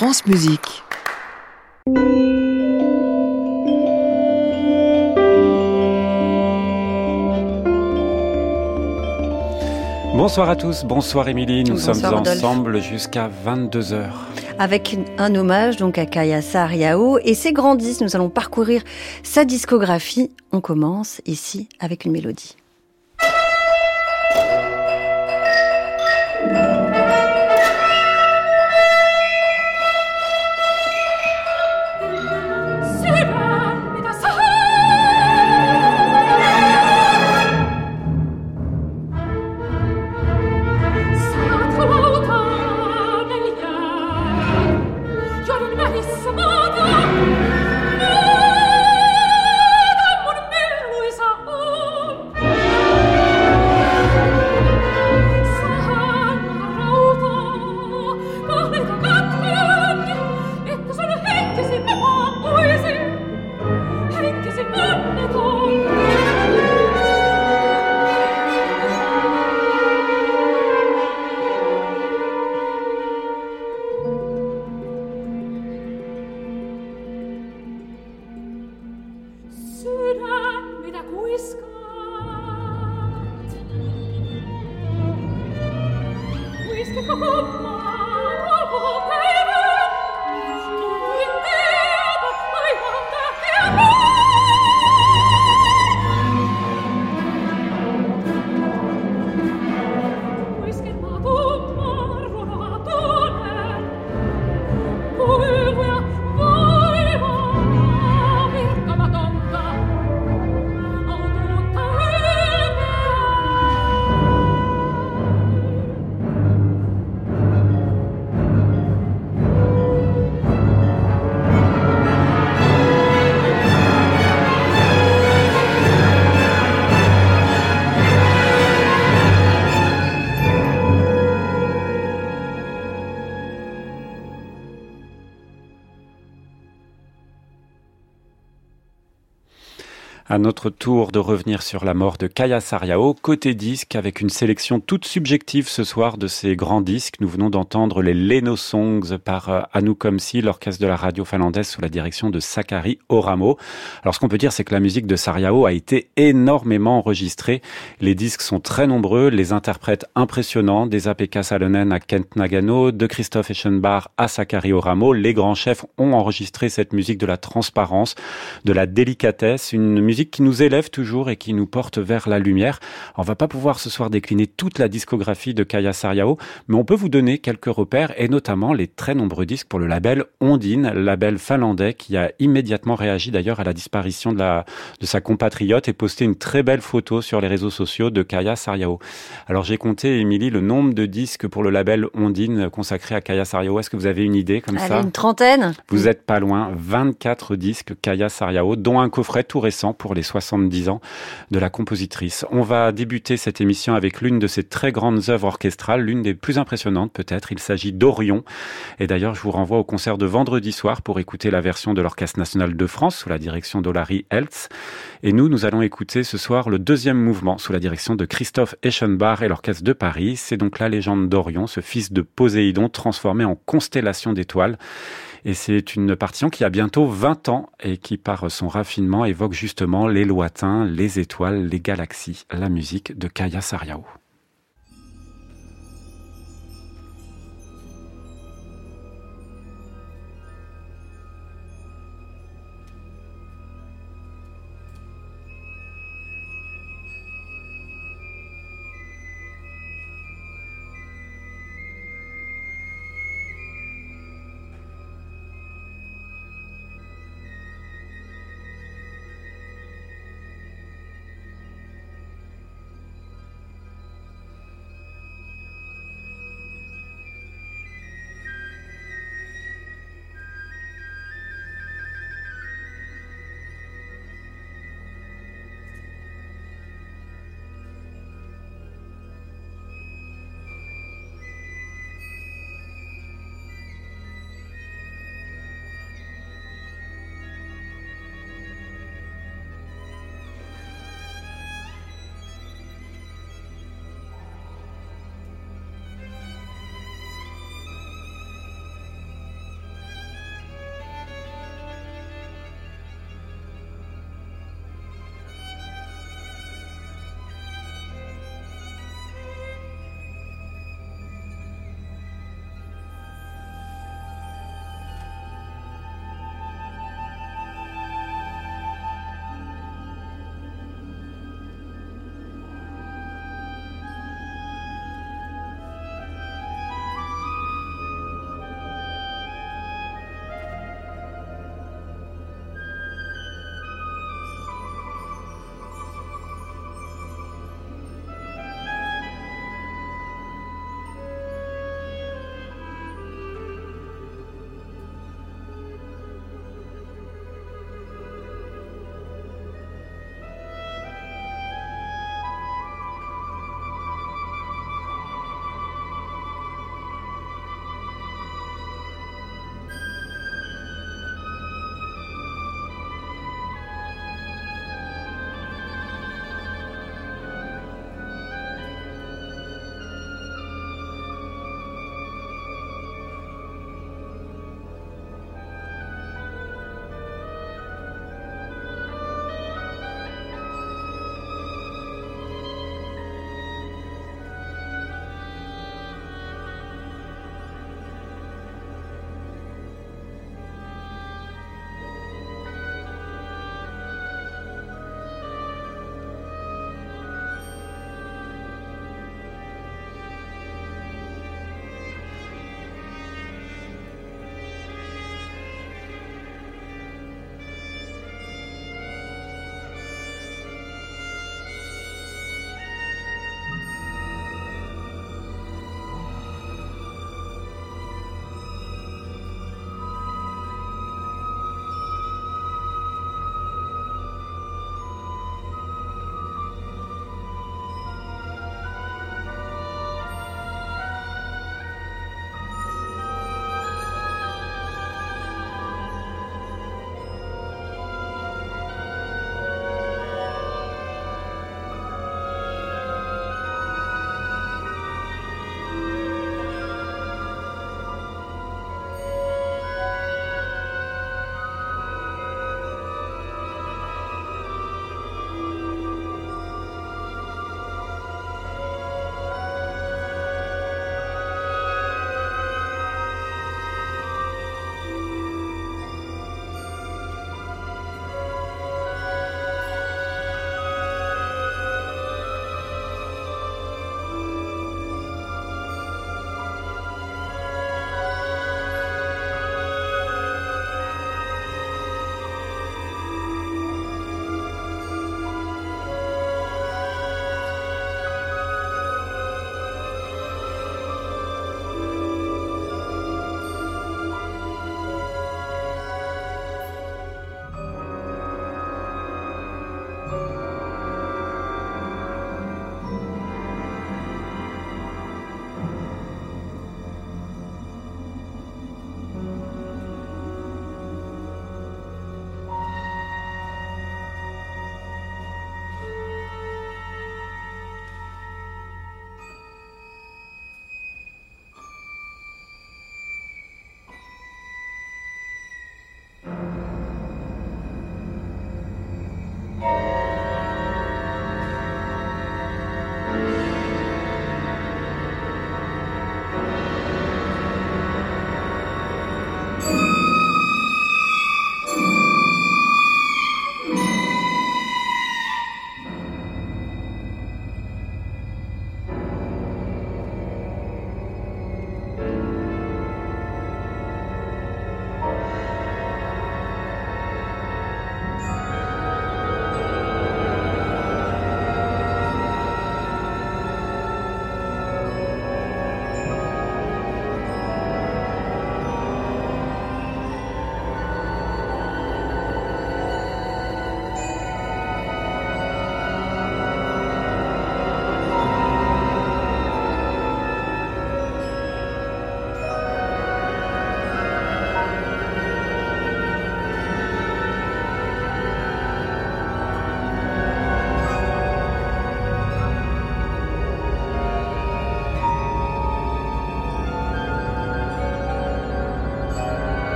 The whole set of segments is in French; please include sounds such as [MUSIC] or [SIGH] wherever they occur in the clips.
France Musique. Bonsoir à tous, bonsoir Émilie, nous sommes ensemble jusqu'à 22h. Avec un hommage donc à Kaya Sariao et ses grands disques, nous allons parcourir sa discographie. On commence ici avec une mélodie. À notre tour de revenir sur la mort de Kaya Sariao, côté disque, avec une sélection toute subjective ce soir de ces grands disques. Nous venons d'entendre les Leno Songs par euh, Anou Komsi, l'orchestre de la radio finlandaise sous la direction de Sakari Oramo. Alors ce qu'on peut dire, c'est que la musique de Sariao a été énormément enregistrée. Les disques sont très nombreux, les interprètes impressionnants, des APK Salonen à Kent Nagano, de Christophe Eschenbach à Sakari Oramo. Les grands chefs ont enregistré cette musique de la transparence, de la délicatesse, une musique qui nous élève toujours et qui nous porte vers la lumière. On va pas pouvoir ce soir décliner toute la discographie de Kaya Sariao, mais on peut vous donner quelques repères et notamment les très nombreux disques pour le label Ondine, label finlandais qui a immédiatement réagi d'ailleurs à la disparition de, la, de sa compatriote et posté une très belle photo sur les réseaux sociaux de Kaya Sariao. Alors j'ai compté, Émilie, le nombre de disques pour le label Ondine consacré à Kaya Sariao. Est-ce que vous avez une idée comme ça? Une trentaine. Vous êtes pas loin, 24 disques Kaya Sariao, dont un coffret tout récent pour les 70 ans de la compositrice. On va débuter cette émission avec l'une de ses très grandes œuvres orchestrales, l'une des plus impressionnantes peut-être. Il s'agit d'Orion. Et d'ailleurs, je vous renvoie au concert de vendredi soir pour écouter la version de l'Orchestre national de France sous la direction d'Olari Eltz. Et nous, nous allons écouter ce soir le deuxième mouvement sous la direction de Christophe Eschenbach et l'Orchestre de Paris. C'est donc la légende d'Orion, ce fils de Poséidon transformé en constellation d'étoiles. Et c'est une partition qui a bientôt 20 ans et qui, par son raffinement, évoque justement les lointains, les étoiles, les galaxies, la musique de Kaya Sariao.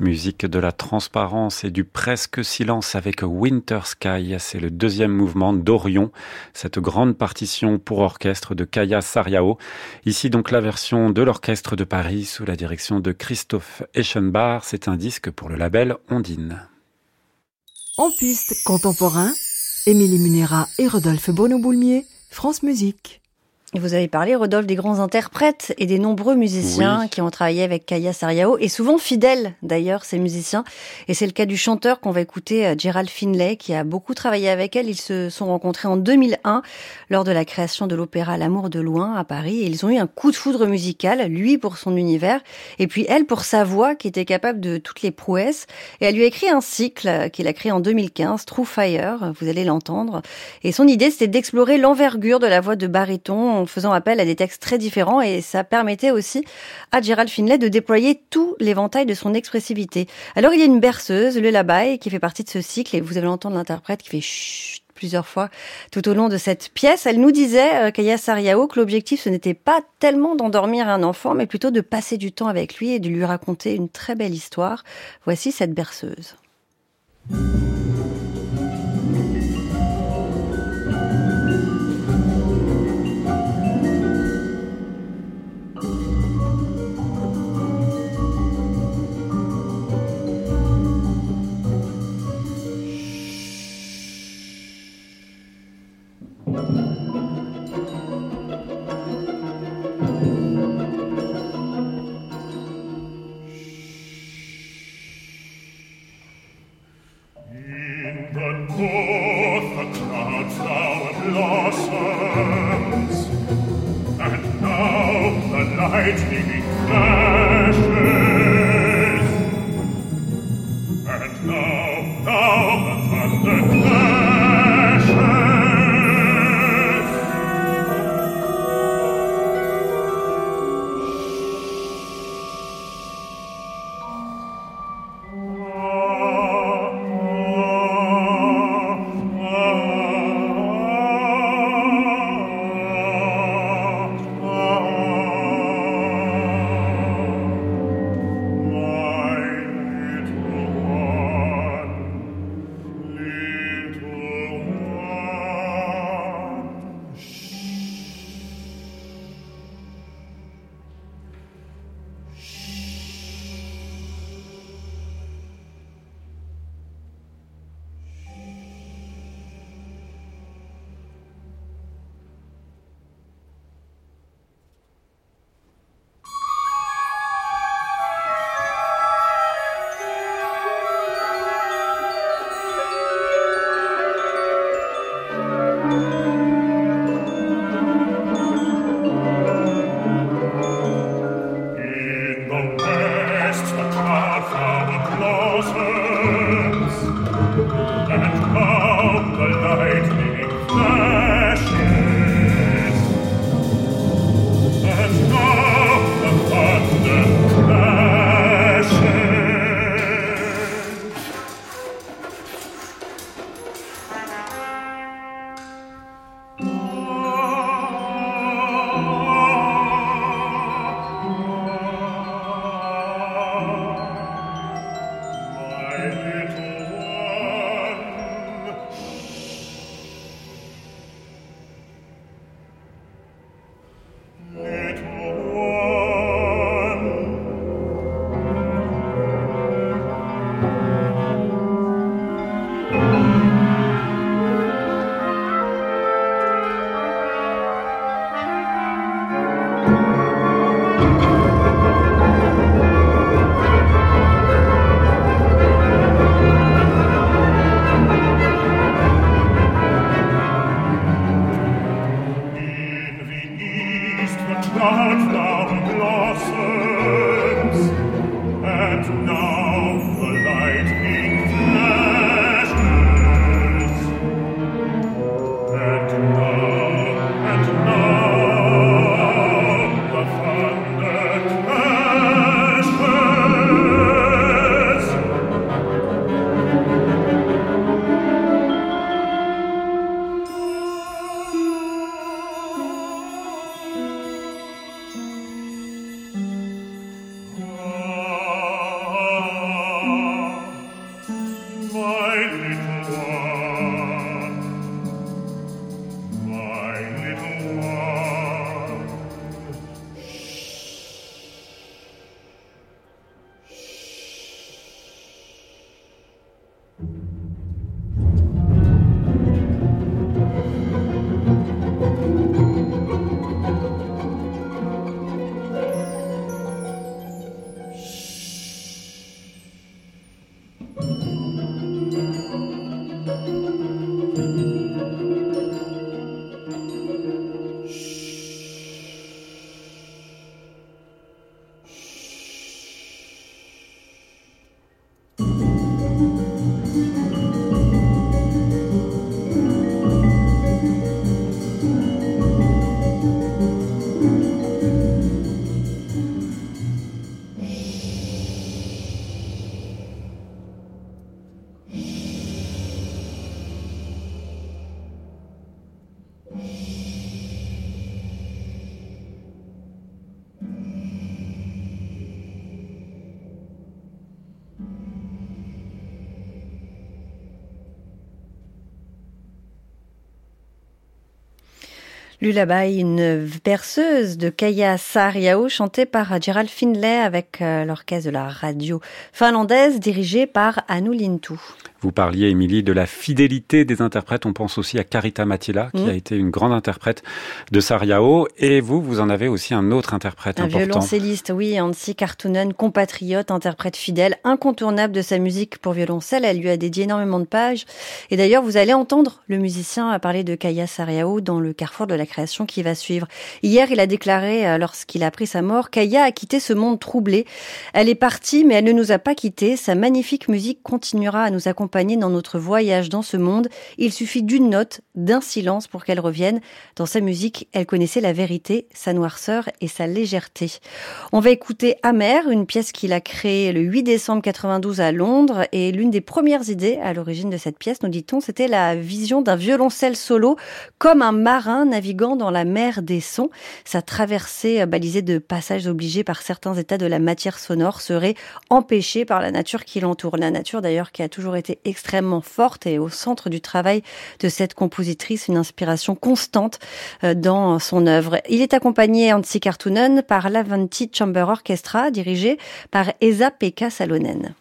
Musique de la transparence et du presque silence avec Winter Sky. C'est le deuxième mouvement d'Orion, cette grande partition pour orchestre de Kaya Sariao. Ici donc la version de l'orchestre de Paris sous la direction de Christophe Eschenbach. C'est un disque pour le label Ondine. En piste contemporain, Émilie Munera et Rodolphe Bono-Boulmier, France Musique. Vous avez parlé, Rodolphe, des grands interprètes et des nombreux musiciens qui ont travaillé avec Kaya Sariao, et souvent fidèles d'ailleurs, ces musiciens. Et c'est le cas du chanteur qu'on va écouter, euh, Gerald Finlay, qui a beaucoup travaillé avec elle. Ils se sont rencontrés en 2001 lors de la création de l'opéra L'amour de loin à Paris. Et ils ont eu un coup de foudre musical, lui pour son univers, et puis elle pour sa voix qui était capable de toutes les prouesses. Et elle lui a écrit un cycle qu'il a créé en 2015, True Fire, vous allez l'entendre. Et son idée, c'était d'explorer l'envergure de la voix de baryton en faisant appel à des textes très différents et ça permettait aussi à Gerald Finlay de déployer tout l'éventail de son expressivité. Alors il y a une berceuse, le Labai, qui fait partie de ce cycle et vous allez entendre l'interprète qui fait chut plusieurs fois tout au long de cette pièce. Elle nous disait, euh, Kaya Sariao, que l'objectif ce n'était pas tellement d'endormir un enfant, mais plutôt de passer du temps avec lui et de lui raconter une très belle histoire. Voici cette berceuse. Lullaby, une perceuse de Kaya Saariao chantée par Gerald Finlay avec euh, l'orchestre de la radio finlandaise dirigé par Anu Lintu. Vous parliez, Émilie, de la fidélité des interprètes. On pense aussi à Carita Matila, qui mm. a été une grande interprète de Sariao. Et vous, vous en avez aussi un autre interprète un important. Un violoncelliste, oui, Ansi Kartunen, compatriote, interprète fidèle, incontournable de sa musique pour violoncelle. Elle lui a dédié énormément de pages. Et d'ailleurs, vous allez entendre le musicien parler de Kaya Sariao dans le carrefour de la création qui va suivre. Hier, il a déclaré, euh, lorsqu'il a appris sa mort, Kaya a quitté ce monde troublé. Elle est partie, mais elle ne nous a pas quittés. Sa magnifique musique continuera à nous accompagner dans notre voyage dans ce monde. Il suffit d'une note, d'un silence pour qu'elle revienne. Dans sa musique, elle connaissait la vérité, sa noirceur et sa légèreté. On va écouter Amer, une pièce qu'il a créée le 8 décembre 92 à Londres. Et l'une des premières idées à l'origine de cette pièce, nous dit-on, c'était la vision d'un violoncelle solo comme un marin naviguant dans la mer des sons. Sa traversée balisée de passages obligés par certains états de la matière sonore serait empêchée par la nature qui l'entoure. La nature d'ailleurs qui a toujours été extrêmement forte et au centre du travail de cette compositrice, une inspiration constante euh, dans son œuvre. Il est accompagné Antti Kartunen par l'Avanti Chamber Orchestra dirigé par Esa-Pekka Salonen.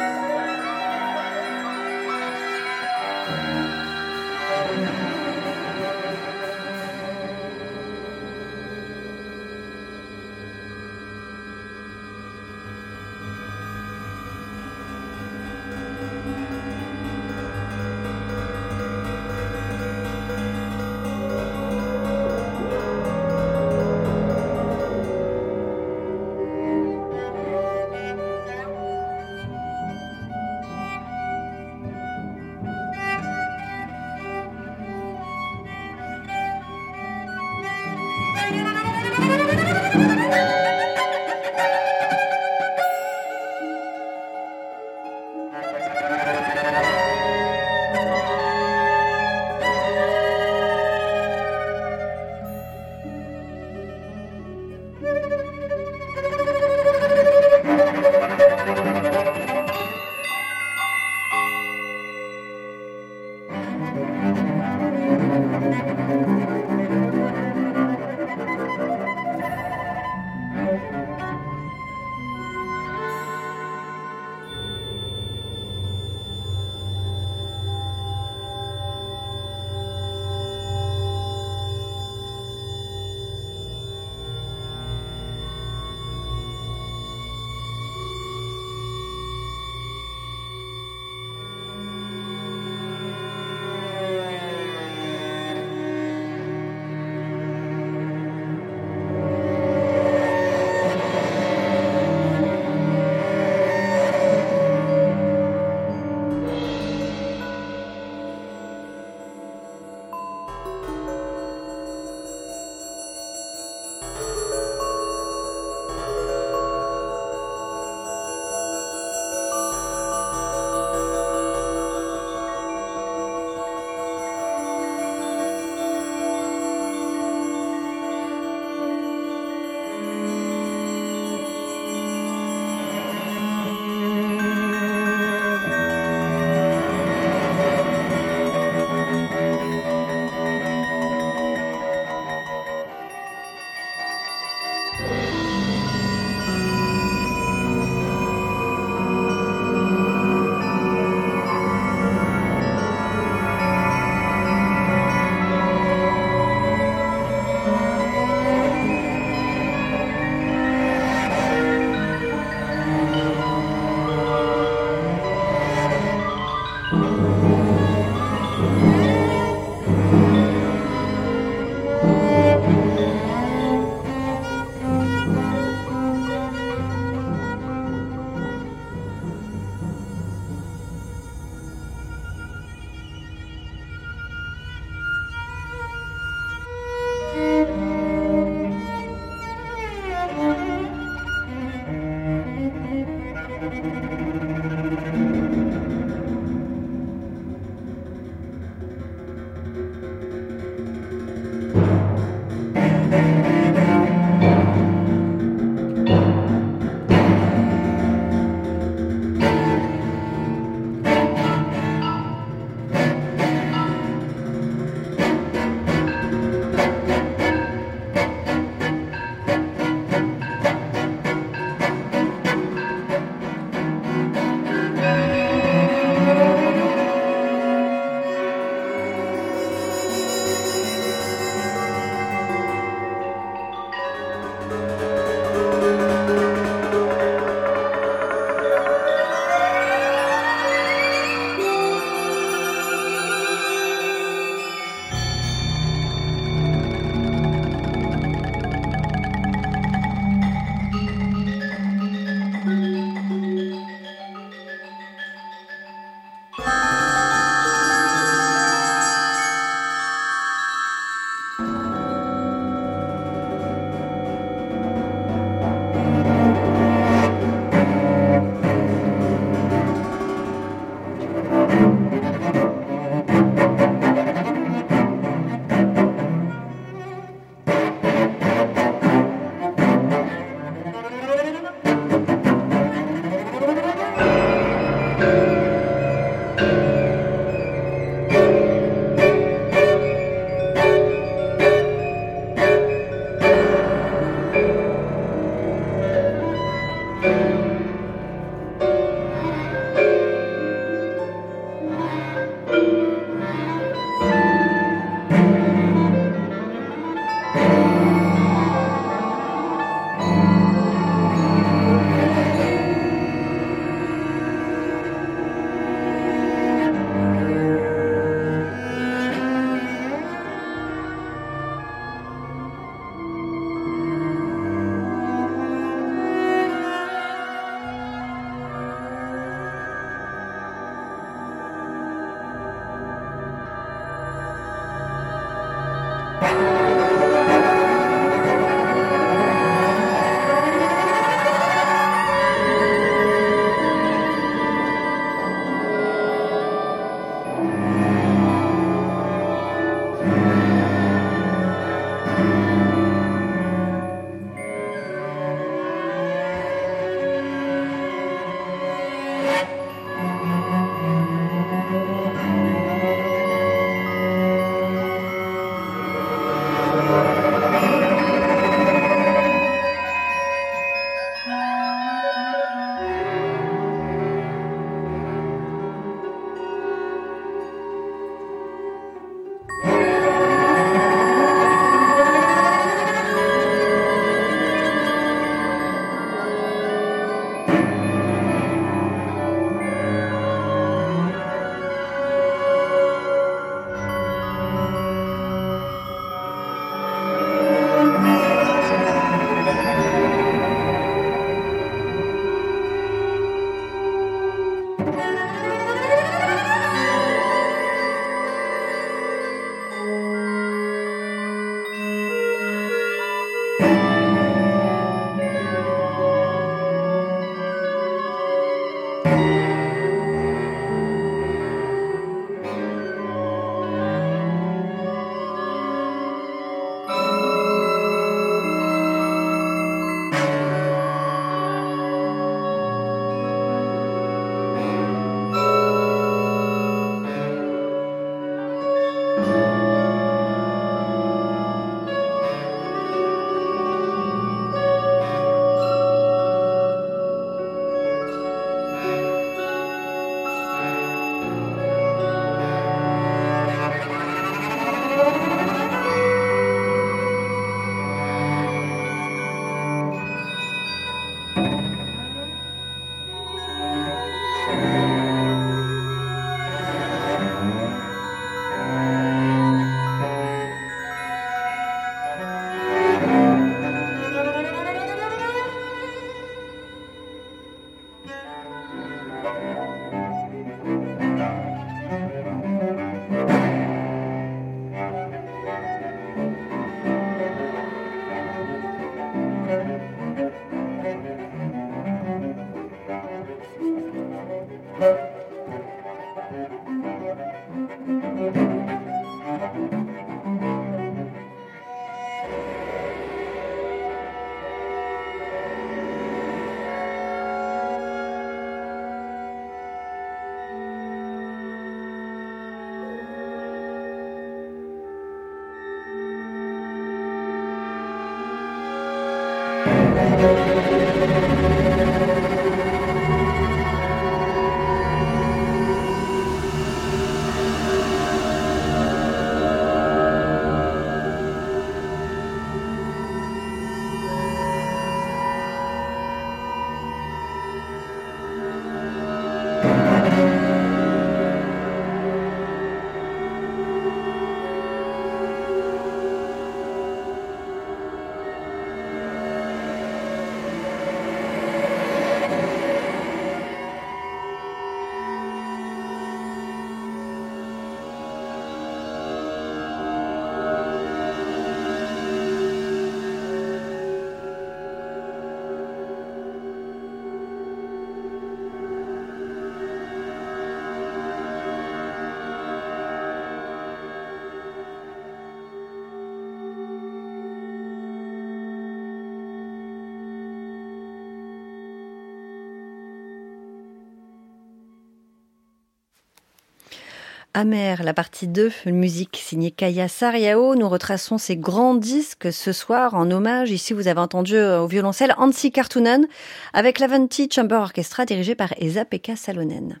Amer, la partie 2, une musique signée Kaya Sariao. Nous retraçons ces grands disques ce soir en hommage. Ici, vous avez entendu euh, au violoncelle Ansi Kartunen avec l'Avanti Chamber Orchestra dirigé par Esa-Pekka Salonen.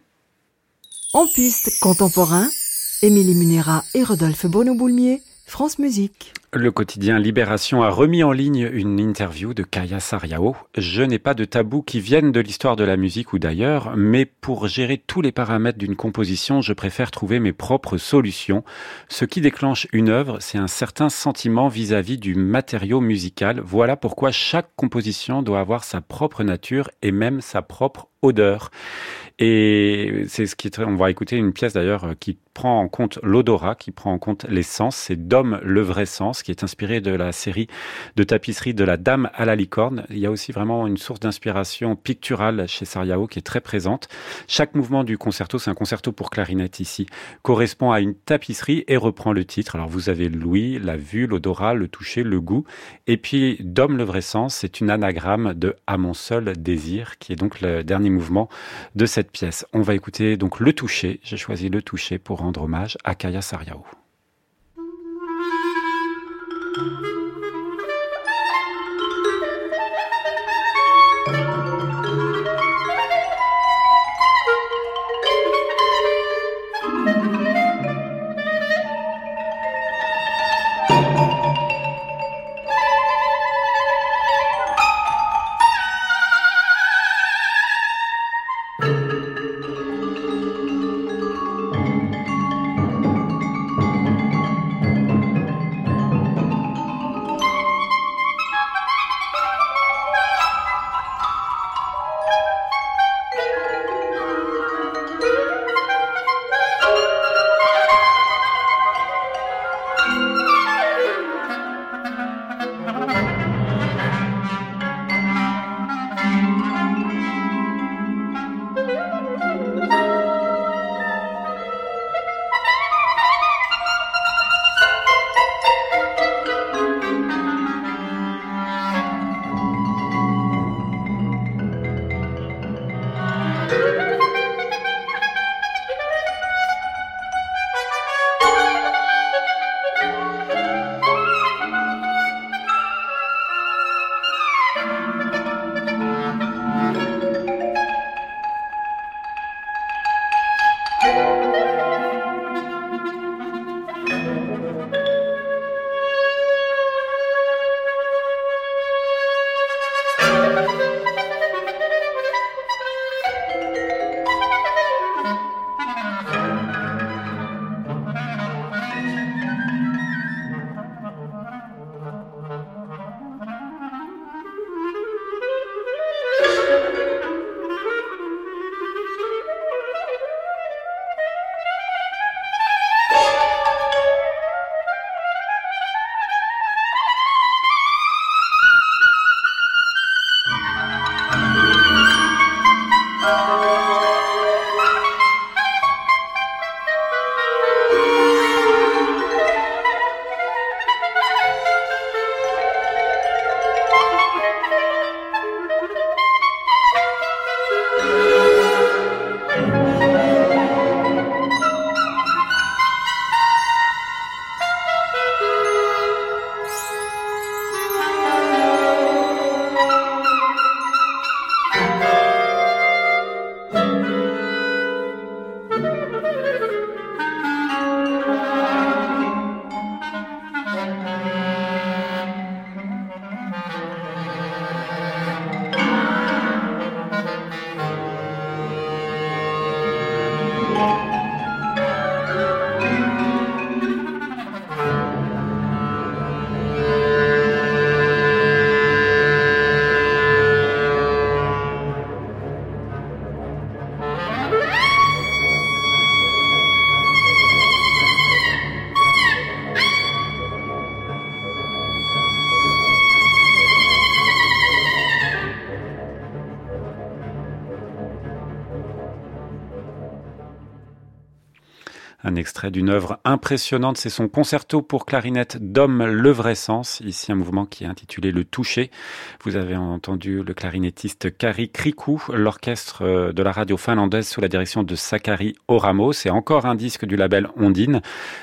En piste contemporain, Émilie Munera et Rodolphe Bono-Boulmier, France Musique. Le quotidien Libération a remis en ligne une interview de Kaya Sariao. Je n'ai pas de tabous qui viennent de l'histoire de la musique ou d'ailleurs, mais pour gérer tous les paramètres d'une composition, je préfère trouver mes propres solutions. Ce qui déclenche une œuvre, c'est un certain sentiment vis-à-vis du matériau musical. Voilà pourquoi chaque composition doit avoir sa propre nature et même sa propre odeur. Et c'est ce qui est, on va écouter une pièce d'ailleurs qui prend en compte l'odorat, qui prend en compte l'essence. C'est Dom le vrai sens, qui est inspiré de la série de tapisserie de la Dame à la licorne. Il y a aussi vraiment une source d'inspiration picturale chez Sariao qui est très présente. Chaque mouvement du concerto, c'est un concerto pour clarinette ici, correspond à une tapisserie et reprend le titre. Alors vous avez l'ouïe, la vue, l'odorat, le toucher, le goût. Et puis Dom le vrai sens, c'est une anagramme de à mon seul désir, qui est donc le dernier de cette pièce. On va écouter donc le toucher. J'ai choisi le toucher pour rendre hommage à Kaya Sariao. Un extrait d'une œuvre impressionnante, c'est son concerto pour clarinette d'Homme Levrescence, ici un mouvement qui est intitulé Le Toucher. Vous avez entendu le clarinettiste Kari Krikou, l'orchestre euh, de la radio finlandaise sous la direction de Sakari Oramo. C'est encore un disque du label Ondine.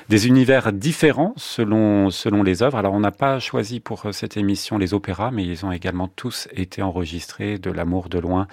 Des univers différents selon, selon les œuvres. Alors on n'a pas choisi pour euh, cette émission les opéras, mais ils ont également tous été enregistrés de l'amour de loin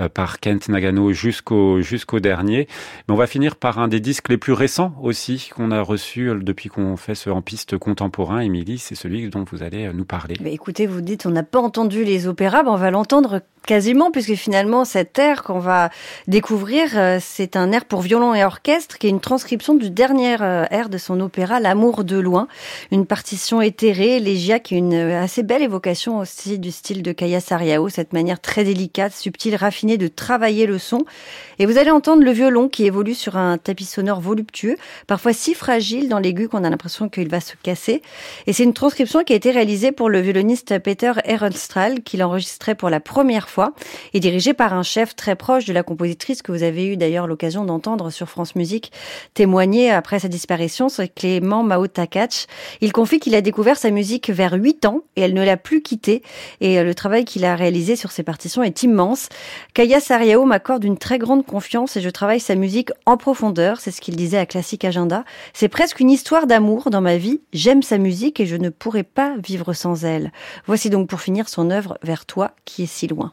euh, par Kent Nagano jusqu'au jusqu'au dernier. Mais on va finir par un des disques les plus récents aussi qu'on a reçu depuis qu'on fait ce en piste contemporain. Émilie, c'est celui dont vous allez nous parler. Mais écoutez, vous dites on n'a pas entendu les opéras, ben on va l'entendre Quasiment, puisque finalement, cet air qu'on va découvrir, euh, c'est un air pour violon et orchestre, qui est une transcription du dernier euh, air de son opéra L'amour de loin, une partition éthérée, élégiaque, une euh, assez belle évocation aussi du style de Kaya Sariao, cette manière très délicate, subtile, raffinée de travailler le son. Et vous allez entendre le violon qui évolue sur un tapis sonore voluptueux, parfois si fragile dans l'aigu qu'on a l'impression qu'il va se casser. Et c'est une transcription qui a été réalisée pour le violoniste Peter Ehrenstrahl, qui enregistré pour la première fois et dirigé par un chef très proche de la compositrice que vous avez eu d'ailleurs l'occasion d'entendre sur France Musique témoigner après sa disparition, c'est Clément Mao Takach. Il confie qu'il a découvert sa musique vers 8 ans et elle ne l'a plus quitté et euh, le travail qu'il a réalisé sur ses partitions est immense. Kaya Sariao m'accorde une très grande confiance et je travaille sa musique en profondeur, c'est ce qu'il disait à Classic Agenda. C'est presque une histoire d'amour dans ma vie. J'aime sa musique et je ne pourrais pas vivre sans elle. Voici donc pour finir son œuvre Vers toi qui est si loin.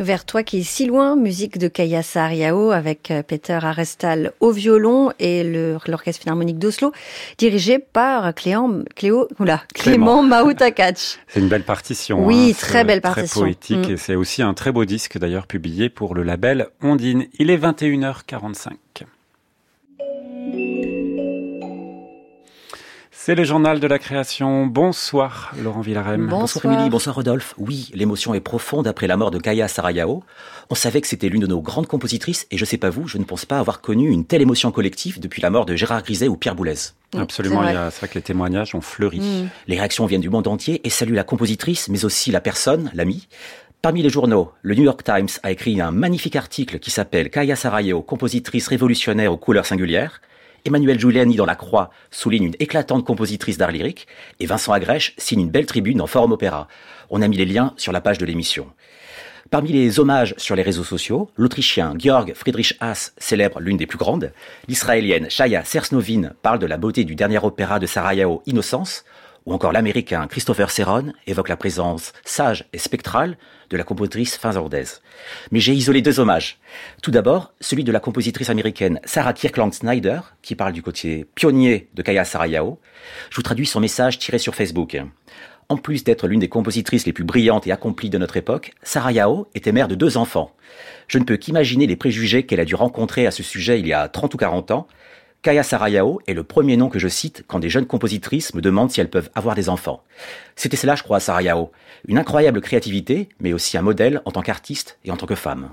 Vers toi qui est si loin, musique de Kaya Sariao avec euh, Peter Arestal au violon et l'Orchestre Philharmonique d'Oslo, dirigé par Clément, Cléo, oula, Clément, [LAUGHS] C'est une belle partition. Oui, hein, très belle partition. Très poétique mm. et c'est aussi un très beau disque d'ailleurs publié pour le label Ondine. Il est 21h45. C'est le journal de la création. Bonsoir Laurent Villarem. Bonsoir. Émilie, bonsoir Rodolphe. Oui, l'émotion est profonde après la mort de Kaya Sarayao. On savait que c'était l'une de nos grandes compositrices et je sais pas vous, je ne pense pas avoir connu une telle émotion collective depuis la mort de Gérard Griset ou Pierre Boulez. Absolument, c'est vrai que les témoignages ont fleuri. Mm. Les réactions viennent du monde entier et saluent la compositrice mais aussi la personne, l'ami. Parmi les journaux, le New York Times a écrit un magnifique article qui s'appelle Kaya Sarayao, compositrice révolutionnaire aux couleurs singulières. Emmanuel Giuliani dans La Croix souligne une éclatante compositrice d'art lyrique et Vincent Agrèche signe une belle tribune dans Forum Opéra. On a mis les liens sur la page de l'émission. Parmi les hommages sur les réseaux sociaux, l'Autrichien Georg Friedrich Haas célèbre l'une des plus grandes, l'Israélienne Shaya Sersnovin parle de la beauté du dernier opéra de Sarajevo, Innocence, ou encore l'américain Christopher Serron évoque la présence sage et spectrale de la compositrice finlandaise. Mais j'ai isolé deux hommages. Tout d'abord, celui de la compositrice américaine Sarah Kirkland Snyder, qui parle du côté pionnier de Kaya Sarayao. Je vous traduis son message tiré sur Facebook. En plus d'être l'une des compositrices les plus brillantes et accomplies de notre époque, Sarah Yao était mère de deux enfants. Je ne peux qu'imaginer les préjugés qu'elle a dû rencontrer à ce sujet il y a 30 ou 40 ans, Kaya Sarayao est le premier nom que je cite quand des jeunes compositrices me demandent si elles peuvent avoir des enfants. C'était cela, je crois, Sarayao. Une incroyable créativité, mais aussi un modèle en tant qu'artiste et en tant que femme.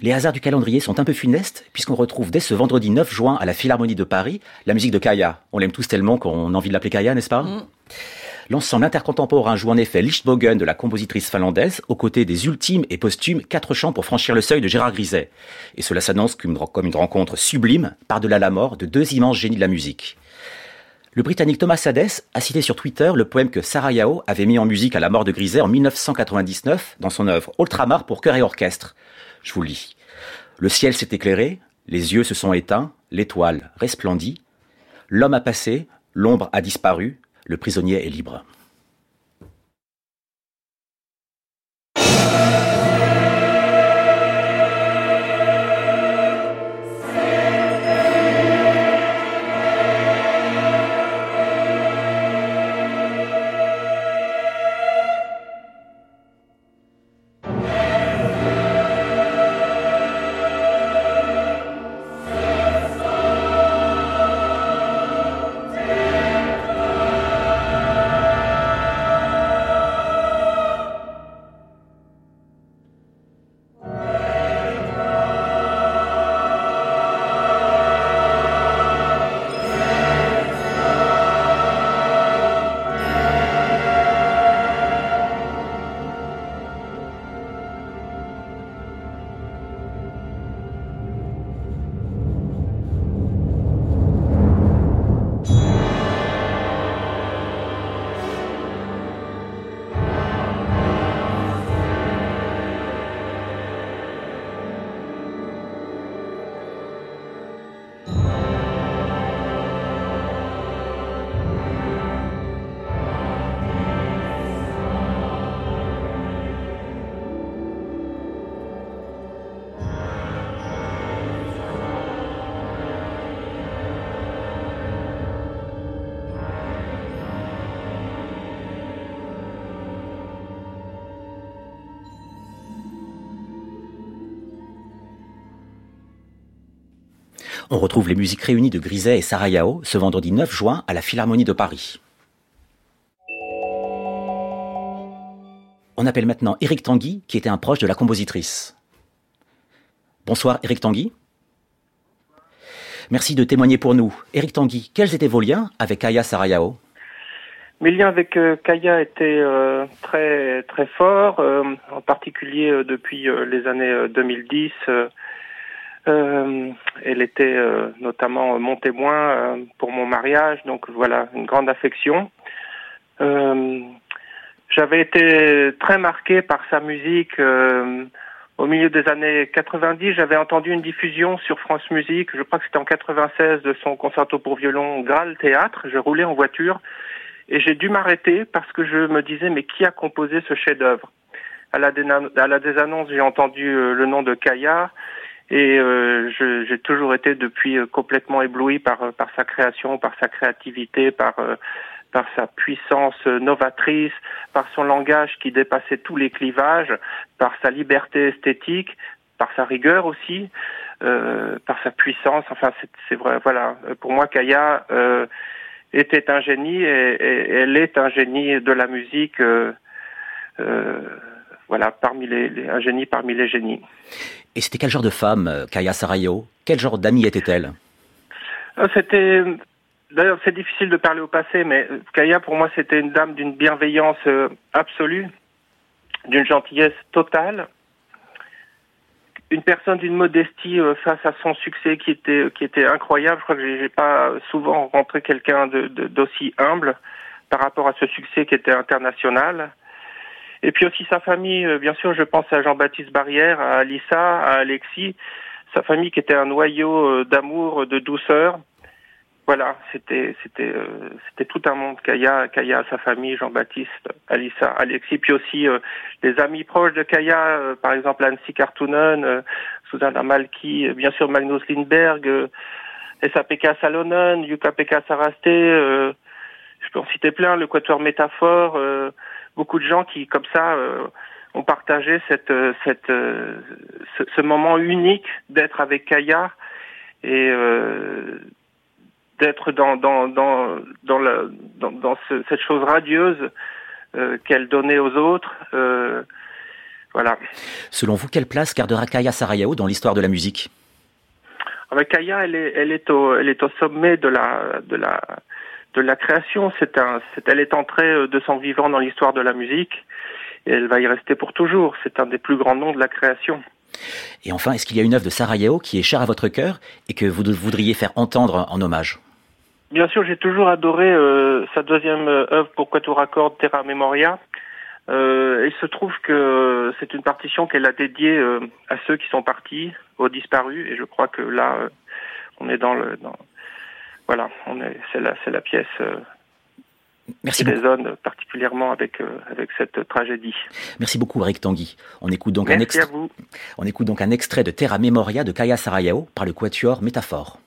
Les hasards du calendrier sont un peu funestes, puisqu'on retrouve dès ce vendredi 9 juin à la Philharmonie de Paris la musique de Kaya. On l'aime tous tellement qu'on a envie de l'appeler Kaya, n'est-ce pas? Mm. L'ensemble intercontemporain joue en effet Lichtbogen de la compositrice finlandaise aux côtés des ultimes et posthumes quatre chants pour franchir le seuil de Gérard Griset. Et cela s'annonce comme une rencontre sublime par-delà la mort de deux immenses génies de la musique. Le Britannique Thomas Sades a cité sur Twitter le poème que Sarah Yao avait mis en musique à la mort de Griset en 1999 dans son œuvre Ultramar pour chœur et orchestre. Je vous lis. Le ciel s'est éclairé, les yeux se sont éteints, l'étoile resplendit, l'homme a passé, l'ombre a disparu, le prisonnier est libre. On retrouve les musiques réunies de Griset et Sarayao ce vendredi 9 juin à la Philharmonie de Paris. On appelle maintenant Éric Tanguy, qui était un proche de la compositrice. Bonsoir Éric Tanguy. Merci de témoigner pour nous. Éric Tanguy, quels étaient vos liens avec Kaya Sarayao mes liens avec euh, Kaya étaient euh, très très forts, euh, en particulier depuis les années 2010 euh, elle était euh, notamment mon témoin euh, pour mon mariage, donc voilà, une grande affection. J'avais été très marqué par sa musique. au milieu des années 90, j'avais entendu une diffusion sur France Musique, je crois que c'était en 96, de son concerto pour violon Graal Théâtre. Je roulais en voiture Et j'ai dû m'arrêter parce que je me disais, mais qui a composé ce chef-d'œuvre? À la, à la désannonce, j'ai entendu le nom de Kaya et j'ai toujours été depuis complètement ébloui par, par sa création, par sa créativité, par par sa puissance novatrice, par son langage qui dépassait tous les clivages, par sa liberté esthétique, par sa rigueur aussi, euh, par sa puissance. Enfin, c'est vrai. Voilà. Pour moi, Kaya euh, était un génie et, elle est un génie de la musique. Euh, voilà, parmi les, un génie parmi les génies. Et c'était quel genre de femme, Kaya Sarayo? Quel genre d'amie était-elle? C'était D'ailleurs, c'est difficile de parler au passé, mais Kaya, pour moi, c'était une dame d'une bienveillance euh, absolue, d'une gentillesse totale, une personne d'une modestie euh, face à son succès qui était qui était incroyable. Je crois que j'ai pas souvent rencontré quelqu'un d'aussi humble par rapport à ce succès qui était international. Et puis aussi sa famille, euh, bien sûr, je pense à Jean-Baptiste Barrière, à Alissa, à Alexis, sa famille qui était un noyau d'amour, de douceur. Voilà, c'était c'était euh, c'était tout un monde. Kaya, Kaya, sa famille, Jean-Baptiste, Alissa, Alexis, puis aussi euh, les amis proches de Kaya, euh, par exemple Ansi Kartunen, Susanna Malki, bien sûr Magnus Lindberg, SAPK Salonen, Yuka Pekka Saraste, je peux en citer plein, le Quatuor Métaphore, beaucoup de gens qui comme ça ont partagé cette cette ce, ce moment unique d'être avec Kaya et d'être dans dans dans dans, la, dans, dans ce, cette chose radieuse euh, qu'elle donnait aux autres. Euh, voilà. Selon vous, quelle place gardera Kaya Sarayao dans l'histoire de la musique? Ah Kaya, elle est elle est au elle est au sommet de la de la de la création. C'est un c'est, elle est entrée euh, de son vivant dans l'histoire de la musique et elle va y rester pour toujours. C'est un des plus grands noms de la création. Et enfin, est-ce qu'il y a une œuvre de Sarajevo qui est chère à votre cœur et que vous voudriez faire entendre en hommage? Bien sûr, j'ai toujours adoré euh, sa deuxième euh, œuvre pour quatuor à cordes, Terra Memoria. Euh, il se trouve que c'est une partition qu'elle a dédiée euh, à ceux qui sont partis, aux disparus, et je crois que là, on est dans le, dans, voilà, c'est la, pièce Merci qui résonne particulièrement avec avec cette tragédie. Merci beaucoup, Eric Tanguy. On écoute donc Merci un extrait. À vous. On écoute donc un extrait de Terra Memoria de Kaya Sarayao par le quatuor Métaphore.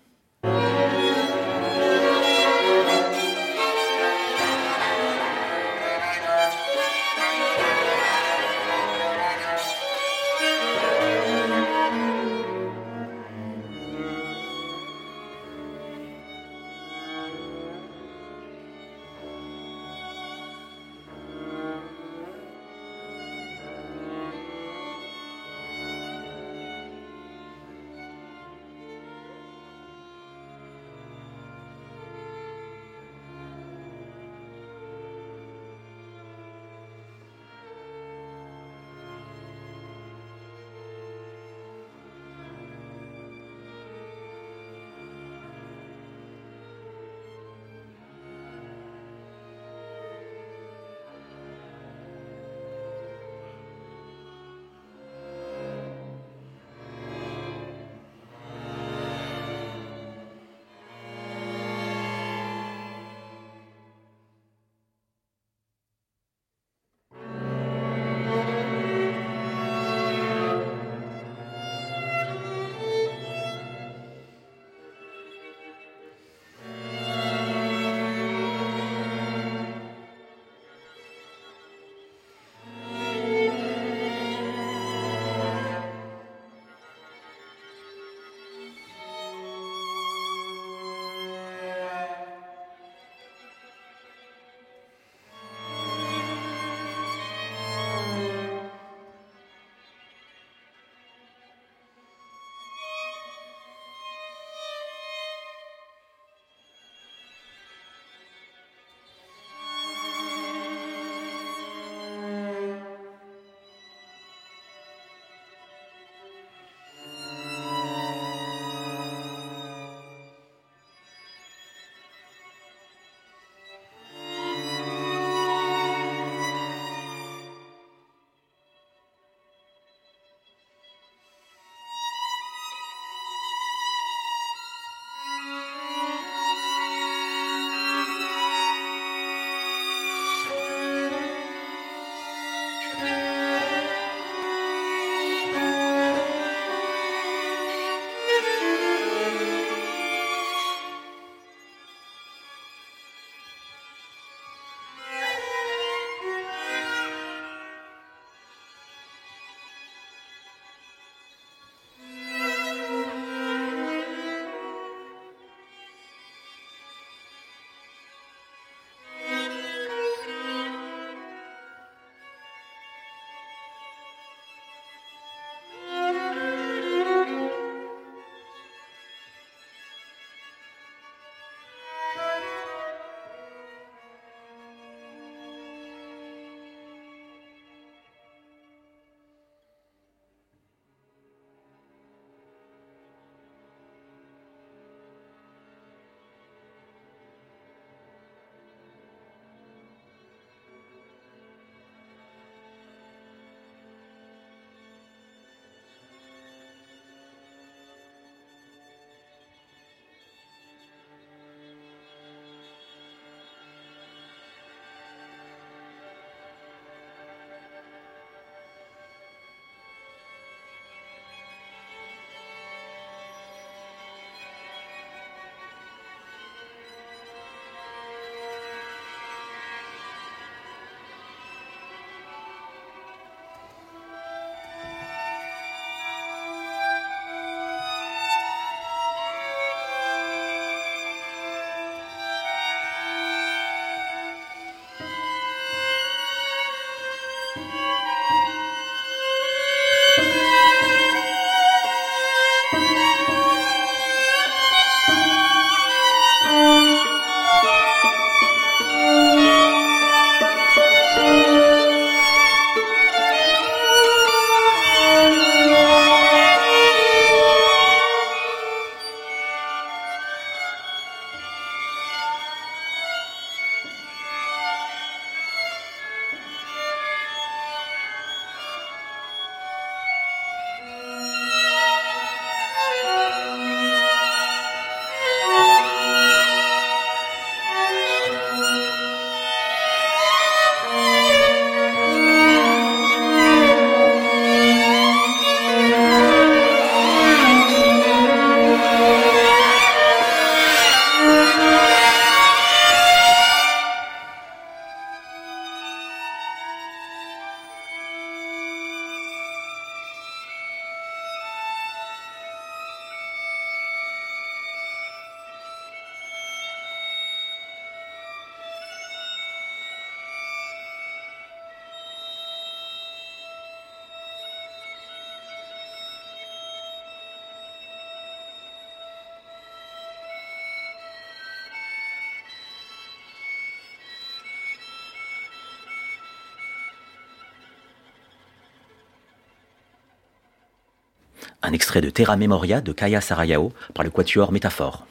Un extrait de Terra Memoria de Kaya Sarayao par le quatuor Métaphore.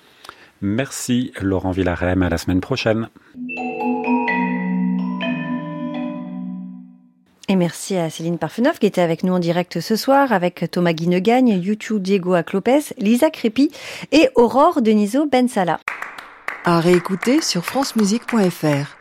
Merci Laurent Villarem, à la semaine prochaine. Et merci à Céline Parfenoff qui était avec nous en direct ce soir, avec Thomas Guinegagne, YouTube Diego Aclopes, Lisa Crépi et Aurore Deniso Bensala. À réécouter sur francemusique.fr.